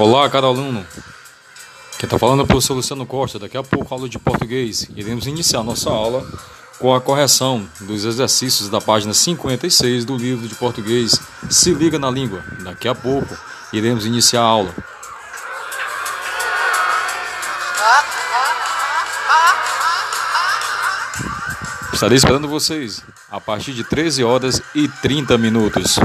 Olá, caro aluno. Quem está falando é o professor Luciano Costa. Daqui a pouco, aula de português. Iremos iniciar nossa aula com a correção dos exercícios da página 56 do livro de português Se Liga na Língua. Daqui a pouco, iremos iniciar a aula. Estarei esperando vocês a partir de 13 horas e 30 minutos.